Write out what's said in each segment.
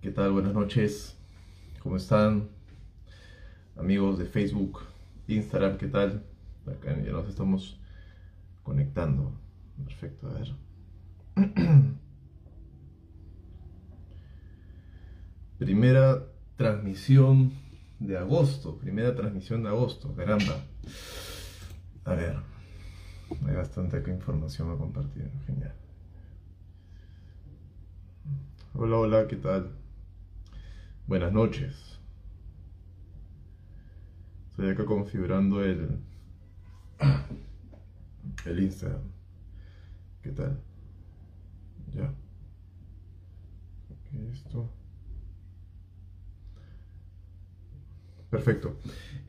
¿Qué tal? Buenas noches. ¿Cómo están? Amigos de Facebook, Instagram, ¿qué tal? Acá ya nos estamos conectando. Perfecto, a ver. Primera transmisión de agosto. Primera transmisión de agosto, caramba. A ver. Hay bastante información a compartir. Genial. Hola, hola, ¿qué tal? Buenas noches. Estoy acá configurando el, el Instagram. ¿Qué tal? Ya. esto. Perfecto.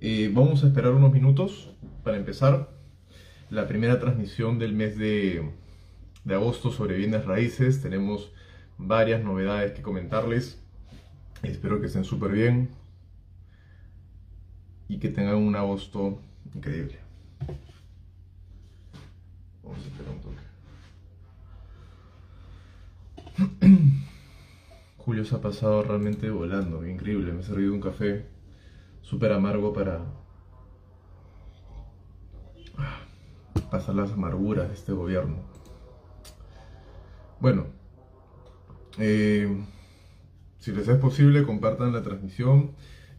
Eh, vamos a esperar unos minutos para empezar la primera transmisión del mes de, de agosto sobre bienes raíces. Tenemos varias novedades que comentarles. Espero que estén súper bien y que tengan un agosto increíble. Vamos a esperar un toque. Julio se ha pasado realmente volando, increíble. Me he servido un café súper amargo para pasar las amarguras de este gobierno. Bueno, eh, si les es posible, compartan la transmisión.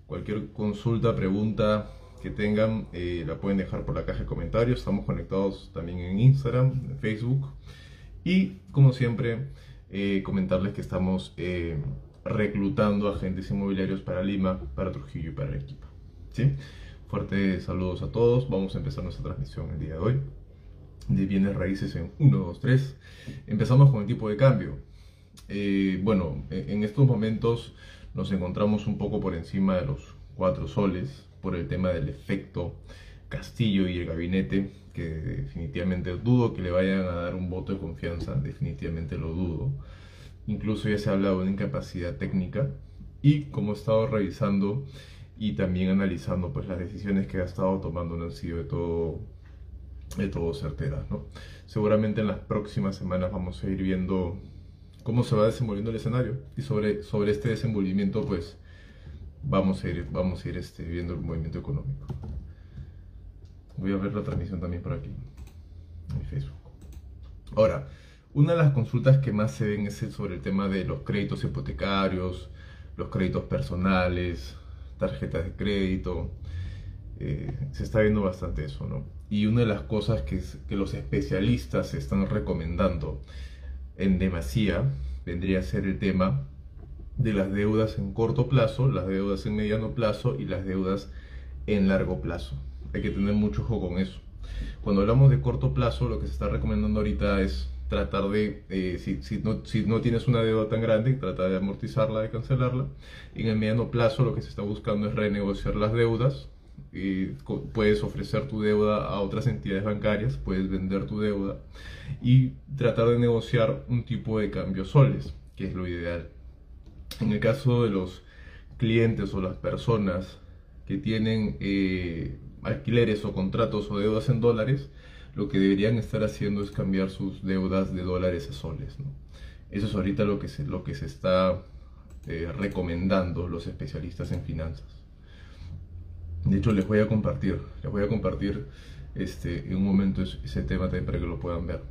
Cualquier consulta, pregunta que tengan, eh, la pueden dejar por la caja de comentarios. Estamos conectados también en Instagram, en Facebook. Y como siempre, eh, comentarles que estamos reclutando agentes inmobiliarios para Lima, para Trujillo y para Arequipa. ¿Sí? Fuertes saludos a todos. Vamos a empezar nuestra transmisión el día de hoy de bienes raíces en 1, 2, 3. Empezamos con el tipo de cambio. Eh, bueno, en estos momentos nos encontramos un poco por encima de los 4 soles por el tema del efecto Castillo y el gabinete, que definitivamente dudo que le vayan a dar un voto de confianza, definitivamente lo dudo. Incluso ya se ha hablado de una incapacidad técnica y como he estado revisando y también analizando pues las decisiones que ha estado tomando no han sido de todo de todo certeras ¿no? seguramente en las próximas semanas vamos a ir viendo cómo se va desenvolviendo el escenario y sobre, sobre este desenvolvimiento pues vamos a ir, vamos a ir este, viendo el movimiento económico voy a ver la transmisión también por aquí en Facebook ahora una de las consultas que más se ven es sobre el tema de los créditos hipotecarios los créditos personales tarjetas de crédito. Eh, se está viendo bastante eso, ¿no? Y una de las cosas que, que los especialistas están recomendando en demasía vendría a ser el tema de las deudas en corto plazo, las deudas en mediano plazo y las deudas en largo plazo. Hay que tener mucho ojo con eso. Cuando hablamos de corto plazo, lo que se está recomendando ahorita es tratar de, eh, si, si, no, si, no, tienes una deuda tan grande, tratar de amortizarla, de cancelarla. En el mediano plazo lo que se está buscando es renegociar las deudas. Puedes ofrecer tu deuda a otras entidades bancarias, puedes vender tu deuda y tratar de negociar un tipo de cambio soles, que es lo ideal. En el caso de los clientes o las personas que tienen eh, alquileres o contratos o deudas en dólares, lo que deberían estar haciendo es cambiar sus deudas de dólares a soles. Eso es ahorita lo que se, lo que se está eh, recomendando los especialistas en finanzas. De hecho, les voy a compartir, les voy a compartir este, en un momento ese tema también para que lo puedan ver.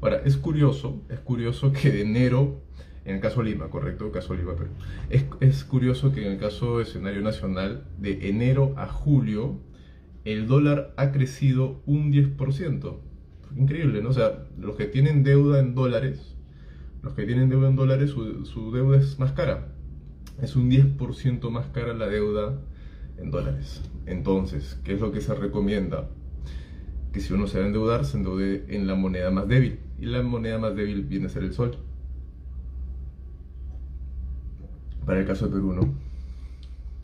Ahora, es curioso, es curioso que de enero, en el caso Lima, correcto, caso Lima, pero es, es curioso que en el caso de escenario nacional, de enero a julio, el dólar ha crecido un 10%. Increíble, ¿no? O sea, los que tienen deuda en dólares, los que tienen deuda en dólares, su, deuda es más cara. Es un 10% más cara la deuda en dólares. Entonces, ¿qué es lo que se recomienda? Que si uno se va a endeudar, se endeude en la moneda más débil. Y la moneda más débil viene a ser el sol. Para el caso de Perú, ¿no?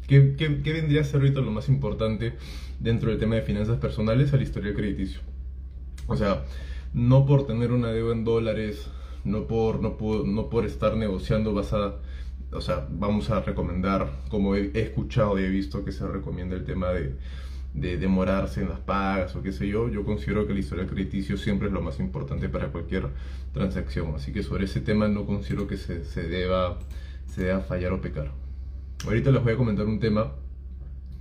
¿Qué, qué vendría a ser ahorita lo más importante dentro del tema de finanzas personales al historial crediticio. O sea, no por tener una deuda en dólares, no por, no no por estar negociando vas a, o sea, vamos a recomendar, como he, escuchado y he visto que se recomienda el tema de, de demorarse en las pagas o qué sé yo, yo considero que el historial crediticio siempre es lo más importante para cualquier transacción. Así que sobre ese tema no considero que se, se deba sea fallar o pecar. Ahorita les voy a comentar un tema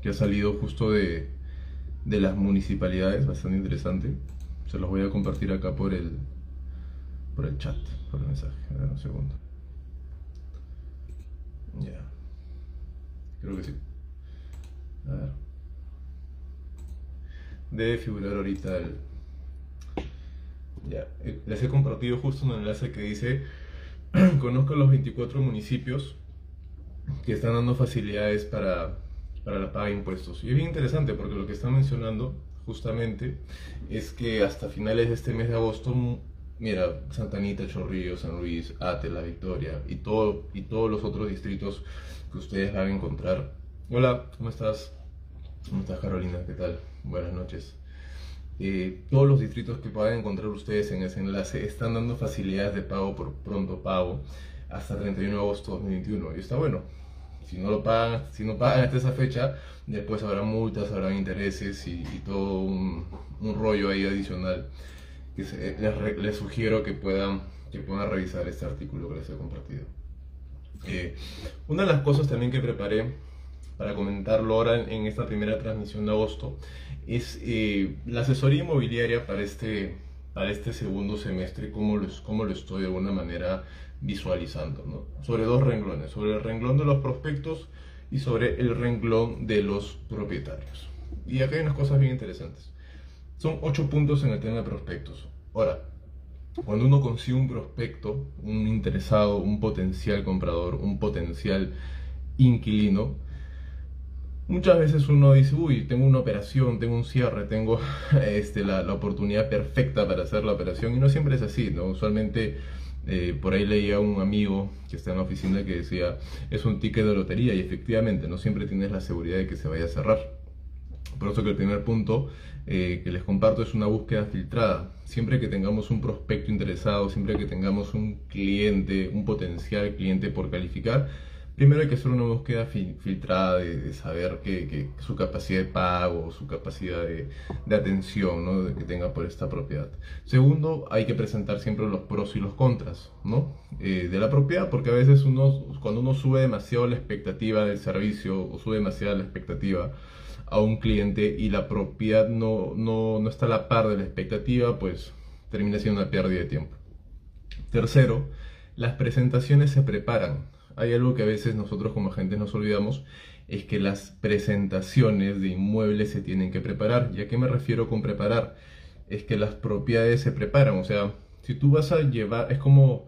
que ha salido justo de, de las municipalidades, bastante interesante. Se los voy a compartir acá por el, por el chat, por el mensaje. A ver, un segundo. Ya. Creo que sí. A ver. Debe figurar ahorita el. Ya. Les he compartido justo un enlace que dice: Conozco los 24 municipios que están dando facilidades para, para la paga de impuestos. Y es bien interesante porque lo que están mencionando justamente es que hasta finales de este mes de agosto mira, Santa Anita, Chorrillo, San Luis, Ate, La Victoria y, todo, y todos los otros distritos que ustedes van a encontrar. Hola, ¿cómo estás? ¿Cómo estás Carolina? ¿Qué tal? Buenas noches. Eh, todos los distritos que puedan encontrar ustedes en ese enlace están dando facilidades de pago por pronto pago hasta 31 de agosto de 2021 y está bueno. Si no lo pagan, si no pagan hasta esa fecha, después habrá multas, habrá intereses y, todo un, un rollo ahí adicional les, sugiero que puedan, que puedan revisar este artículo que les he compartido. Eh, una de las cosas también que preparé para comentarlo ahora en, esta primera transmisión de agosto es eh, la asesoría inmobiliaria para este, para este segundo semestre, cómo lo, cómo lo estoy de alguna manera visualizando, ¿no? sobre dos renglones, sobre el renglón de los prospectos y sobre el renglón de los propietarios. Y acá hay unas cosas bien interesantes. Son ocho puntos en el tema de prospectos. Ahora, cuando uno consigue un prospecto, un interesado, un potencial comprador, un potencial inquilino, muchas veces uno dice, uy, tengo una operación, tengo un cierre, tengo este, la, la oportunidad perfecta para hacer la operación y no siempre es así, ¿no? Usualmente eh, por ahí leía un amigo que está en la oficina que decía, es un ticket de lotería y efectivamente no siempre tienes la seguridad de que se vaya a cerrar. Por eso que el primer punto eh, que les comparto es una búsqueda filtrada. Siempre que tengamos un prospecto interesado, siempre que tengamos un cliente, un potencial cliente por calificar, primero hay que hacer una búsqueda filtrada de, saber que, su capacidad de pago, su capacidad de, atención ¿no? que tenga por esta propiedad. Segundo, hay que presentar siempre los pros y los contras ¿no? Eh, de la propiedad, porque a veces uno, cuando uno sube demasiado la expectativa del servicio o sube demasiado la expectativa, a un cliente y la propiedad no, no, está a la par de la expectativa, pues termina siendo una pérdida de tiempo. Tercero, las presentaciones se preparan. Hay algo que a veces nosotros como agentes nos olvidamos, es que las presentaciones de inmuebles se tienen que preparar. ¿Y a qué me refiero con preparar? Es que las propiedades se preparan. O sea, si tú vas a llevar, es como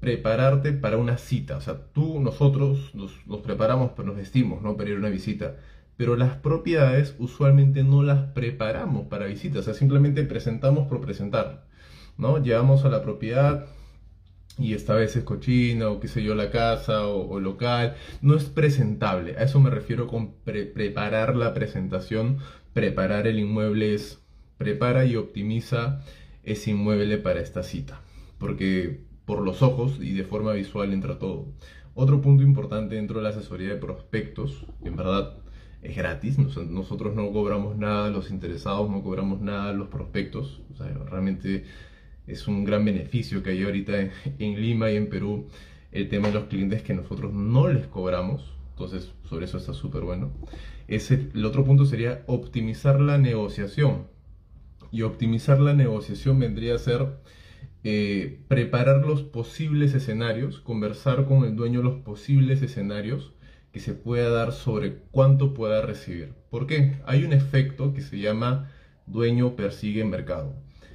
prepararte para una cita. O sea, tú, nosotros nos, nos preparamos, pues nos vestimos, ¿no? Para ir a una visita pero las propiedades usualmente no las preparamos para visitas, o sea, simplemente presentamos por presentar, ¿no? Llevamos a la propiedad y esta vez es cochina o qué sé yo, la casa o, local, no es presentable, a eso me refiero con preparar la presentación, preparar el inmueble es prepara y optimiza ese inmueble para esta cita, porque por los ojos y de forma visual entra todo. Otro punto importante dentro de la asesoría de prospectos, en verdad es gratis, nosotros no cobramos nada, los interesados no cobramos nada, los prospectos, realmente es un gran beneficio que hay ahorita en, Lima y en Perú el tema de los clientes que nosotros no les cobramos, entonces sobre eso está súper bueno. Ese, el otro punto sería optimizar la negociación y optimizar la negociación vendría a ser eh, preparar los posibles escenarios, conversar con el dueño los posibles escenarios que se pueda dar sobre cuánto pueda recibir. ¿Por qué? Hay un efecto que se llama dueño persigue mercado.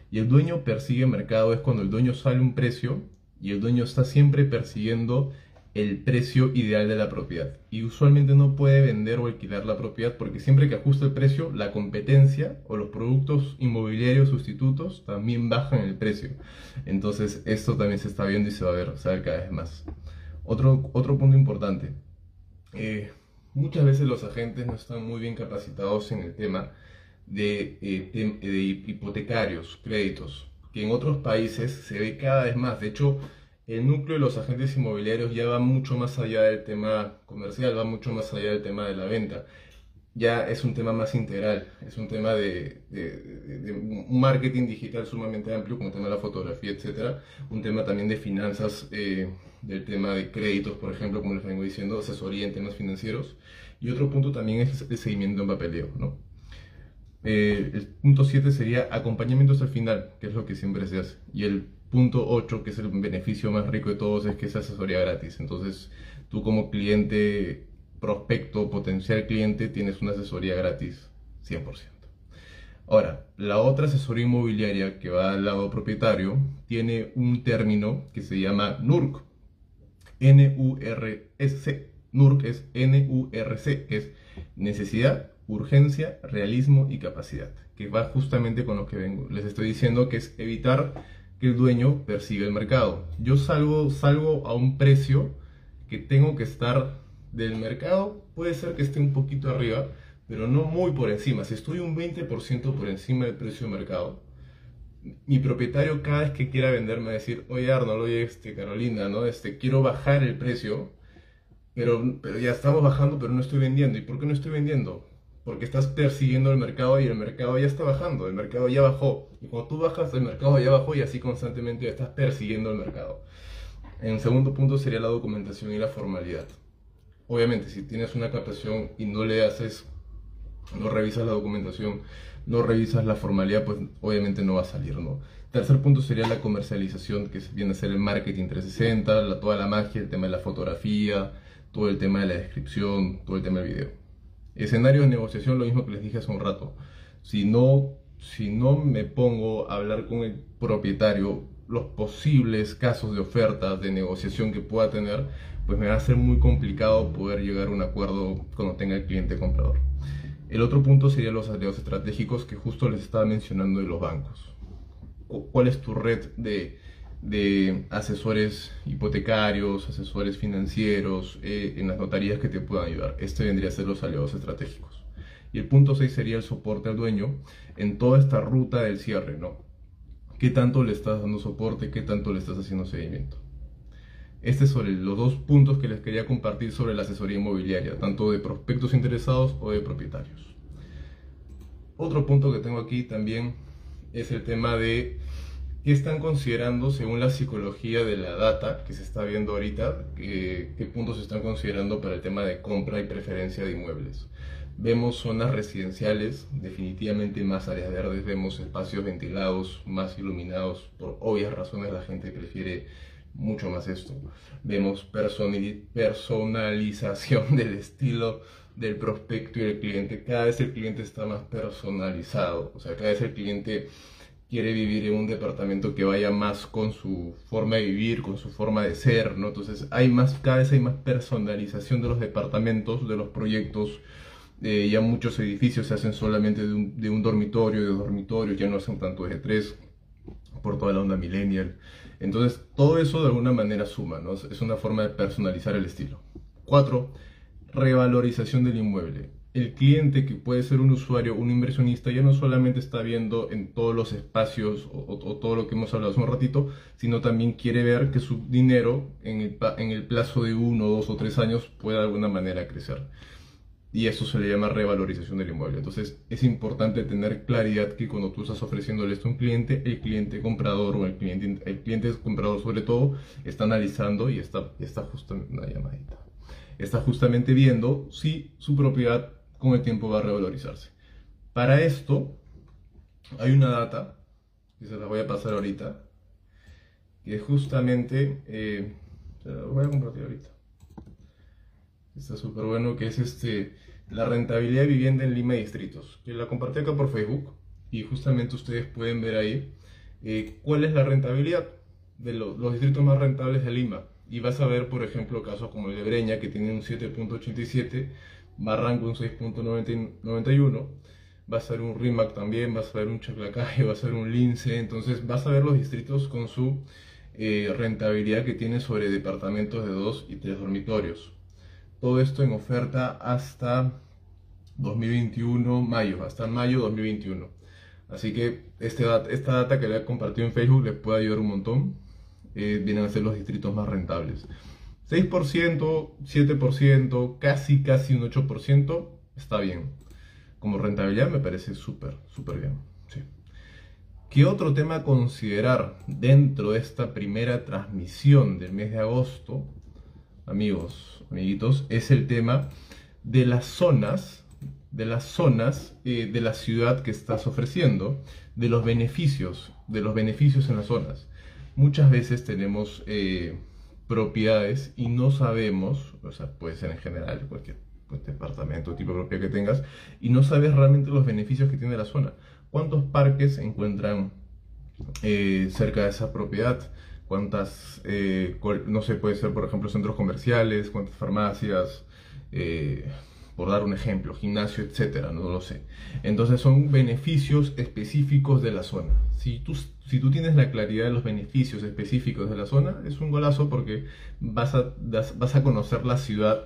Y el dueño persigue mercado es cuando el dueño sale un precio y el dueño está siempre persiguiendo el precio ideal de la propiedad. Y usualmente no puede vender o alquilar la propiedad porque siempre que ajusta el precio, la competencia o los productos inmobiliarios sustitutos también bajan el precio. Entonces esto también se está viendo y se va a ver, cada vez más. Otro, otro punto importante, eh, muchas veces los agentes no están muy bien capacitados en el tema de, eh, de, hipotecarios, créditos, que en otros países se ve cada vez más. De hecho, el núcleo de los agentes inmobiliarios ya va mucho más allá del tema comercial, va mucho más allá del tema de la venta. Ya es un tema más integral, es un tema de, un marketing digital sumamente amplio, como el tema de la fotografía, etcétera, un tema también de finanzas, eh, del tema de créditos, por ejemplo, como les vengo diciendo, asesoría en temas financieros, y otro punto también es el seguimiento en papeleo, ¿no? Eh, el punto 7 sería acompañamiento hasta el final, que es lo que siempre se hace, y el punto 8, que es el beneficio más rico de todos, es que es asesoría gratis, entonces tú como cliente prospecto, potencial cliente, tienes una asesoría gratis 100%. Ahora, la otra asesoría inmobiliaria que va al lado propietario tiene un término que se llama NURC. N-U-R-C. NURC es N-U-R-C, que es necesidad, urgencia, realismo y capacidad, que va justamente con lo que vengo. Les estoy diciendo que es evitar que el dueño persiga el mercado. Yo salgo, salgo a un precio que tengo que estar del mercado puede ser que esté un poquito arriba, pero no muy por encima. Si estoy un 20% por encima del precio de mercado, mi propietario cada vez que quiera venderme va a decir, oye Arnold, oye este, Carolina, ¿no? Este, quiero bajar el precio, pero, pero ya estamos bajando, pero no estoy vendiendo. ¿Y por qué no estoy vendiendo? Porque estás persiguiendo el mercado y el mercado ya está bajando, el mercado ya bajó. Y cuando tú bajas, el mercado ya bajó y así constantemente estás persiguiendo el mercado. En segundo punto sería la documentación y la formalidad. Obviamente, si tienes una captación y no le haces, no revisas la documentación, no revisas la formalidad, pues obviamente no va a salir, ¿no? Tercer punto sería la comercialización, que viene a ser el marketing 360, toda la magia, el tema de la fotografía, todo el tema de la descripción, todo el tema del video. Escenario de negociación, lo mismo que les dije hace un rato. Si no, si no me pongo a hablar con el propietario los posibles casos de ofertas, de negociación que pueda tener, pues me va a ser muy complicado poder llegar a un acuerdo cuando tenga el cliente comprador. El otro punto sería los aliados estratégicos que justo les estaba mencionando de los bancos. ¿Cuál es tu red de, de asesores hipotecarios, asesores financieros eh, en las notarías que te puedan ayudar? Este vendría a ser los aliados estratégicos. Y el punto 6 sería el soporte al dueño en toda esta ruta del cierre, ¿no? ¿Qué tanto le estás dando soporte? ¿Qué tanto le estás haciendo seguimiento? Este es sobre los dos puntos que les quería compartir sobre la asesoría inmobiliaria, tanto de prospectos interesados o de propietarios. Otro punto que tengo aquí también es el tema de qué están considerando según la psicología de la data que se está viendo ahorita, qué, qué puntos están considerando para el tema de compra y preferencia de inmuebles. Vemos zonas residenciales, definitivamente más áreas verdes, vemos espacios ventilados, más iluminados, por obvias razones la gente prefiere mucho más esto. Vemos personalización del estilo del prospecto y del cliente. Cada vez el cliente está más personalizado. O sea, cada vez el cliente quiere vivir en un departamento que vaya más con su forma de vivir, con su forma de ser, ¿no? Entonces, hay más, cada vez hay más personalización de los departamentos, de los proyectos. Eh, ya muchos edificios se hacen solamente de un, de un dormitorio, de dos dormitorios, ya no hacen tanto de tres por toda la onda millennial. Entonces, todo eso de alguna manera suma, ¿no? Es una forma de personalizar el estilo. Cuatro, revalorización del inmueble. El cliente que puede ser un usuario, un inversionista, ya no solamente está viendo en todos los espacios o, todo lo que hemos hablado hace un ratito, sino también quiere ver que su dinero en el, en el plazo de uno, dos o tres años pueda de alguna manera crecer y eso se le llama revalorización del inmueble. Entonces es importante tener claridad que cuando tú estás ofreciéndole esto a un cliente, el cliente comprador o el cliente, el cliente comprador sobre todo está analizando y está, está justamente una llamadita. Está justamente viendo si su propiedad con el tiempo va a revalorizarse. Para esto hay una data que se la voy a pasar ahorita que justamente eh, se la voy a compartir ahorita está súper bueno, que es este, la rentabilidad de vivienda en Lima Distritos. Yo la compartí acá por Facebook y justamente ustedes pueden ver ahí eh, cuál es la rentabilidad de los, distritos más rentables de Lima. Y vas a ver, por ejemplo, casos como el de Breña, que tiene un 7.87, Barranco un 6.91, vas a ver un RIMAC también, vas a ver un Chaclacaje, vas a ver un Lince, entonces vas a ver los distritos con su eh, rentabilidad que tiene sobre departamentos de dos y tres dormitorios. Todo esto en oferta hasta 2021, mayo, hasta mayo 2021. Así que este, esta data que le he compartido en Facebook les puede ayudar un montón. Eh, vienen a ser los distritos más rentables. 6%, 7%, casi casi un 8% está bien. Como rentabilidad me parece súper, súper bien. ¿Qué otro tema considerar dentro de esta primera transmisión del mes de agosto, amigos, amiguitos, es el tema de las zonas, de las zonas eh, de la ciudad que estás ofreciendo, de los beneficios, de los beneficios en las zonas. Muchas veces tenemos eh, propiedades y no sabemos, o sea, puede ser en general cualquier pues, departamento, tipo de propiedad que tengas, y no sabes realmente los beneficios que tiene la zona cuántos parques se encuentran eh, cerca de esa propiedad, cuántas, eh, no sé, puede ser por ejemplo centros comerciales, cuántas farmacias, eh, por dar un ejemplo, gimnasio, etcétera, no lo sé. Entonces son beneficios específicos de la zona. Si tú, si tú tienes la claridad de los beneficios específicos de la zona, es un golazo porque vas a, vas a conocer la ciudad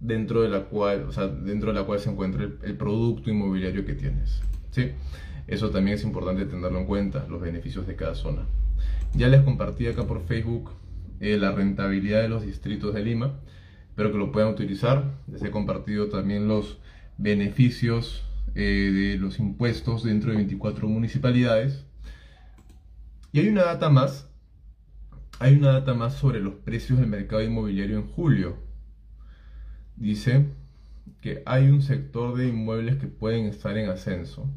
dentro de la cual, o sea, dentro de la cual se encuentra el, el producto inmobiliario que tienes. ¿sí? Eso también es importante tenerlo en cuenta, los beneficios de cada zona. Ya les compartí acá por Facebook eh, la rentabilidad de los distritos de Lima. Espero que lo puedan utilizar. Les he compartido también los beneficios eh, de los impuestos dentro de 24 municipalidades. Y hay una data más. Hay una data más sobre los precios del mercado inmobiliario en julio. Dice que hay un sector de inmuebles que pueden estar en ascenso.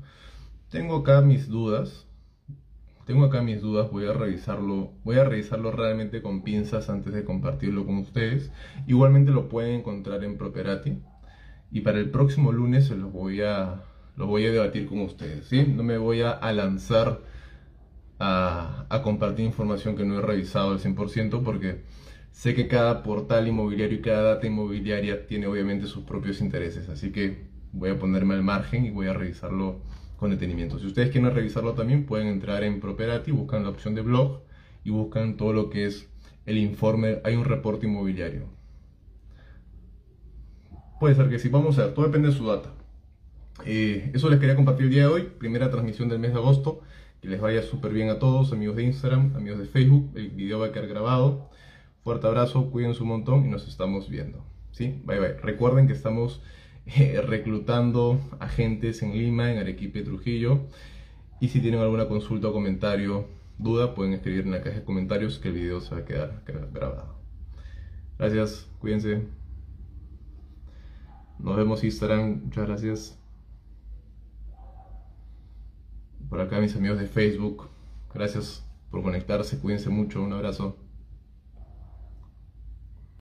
Tengo acá mis dudas. Tengo acá mis dudas, voy a revisarlo, voy a revisarlo realmente con pinzas antes de compartirlo con ustedes. Igualmente lo pueden encontrar en Properati y para el próximo lunes se los voy a lo voy a debatir con ustedes, ¿sí? No me voy a, lanzar a, a, compartir información que no he revisado al 100% porque sé que cada portal inmobiliario y cada data inmobiliaria tiene obviamente sus propios intereses, así que voy a ponerme al margen y voy a revisarlo con detenimiento. Si ustedes quieren revisarlo también, pueden entrar en Properati, buscan la opción de blog y buscan todo lo que es el informe. Hay un reporte inmobiliario. Puede ser que sí, vamos a ver, todo depende de su data. Eh, eso les quería compartir el día de hoy, primera transmisión del mes de agosto. Que les vaya súper bien a todos, amigos de Instagram, amigos de Facebook. El video va a quedar grabado. Fuerte abrazo, cuídense un montón y nos estamos viendo. ¿sí? Bye bye. Recuerden que estamos eh, reclutando agentes en Lima, en Arequipa y Trujillo. Y si tienen alguna consulta comentario, duda, pueden escribir en la caja de comentarios que el video se va a quedar grabado. Gracias, cuídense. Nos vemos Instagram, muchas gracias. Por acá mis amigos de Facebook, gracias por conectarse, cuídense mucho, un abrazo.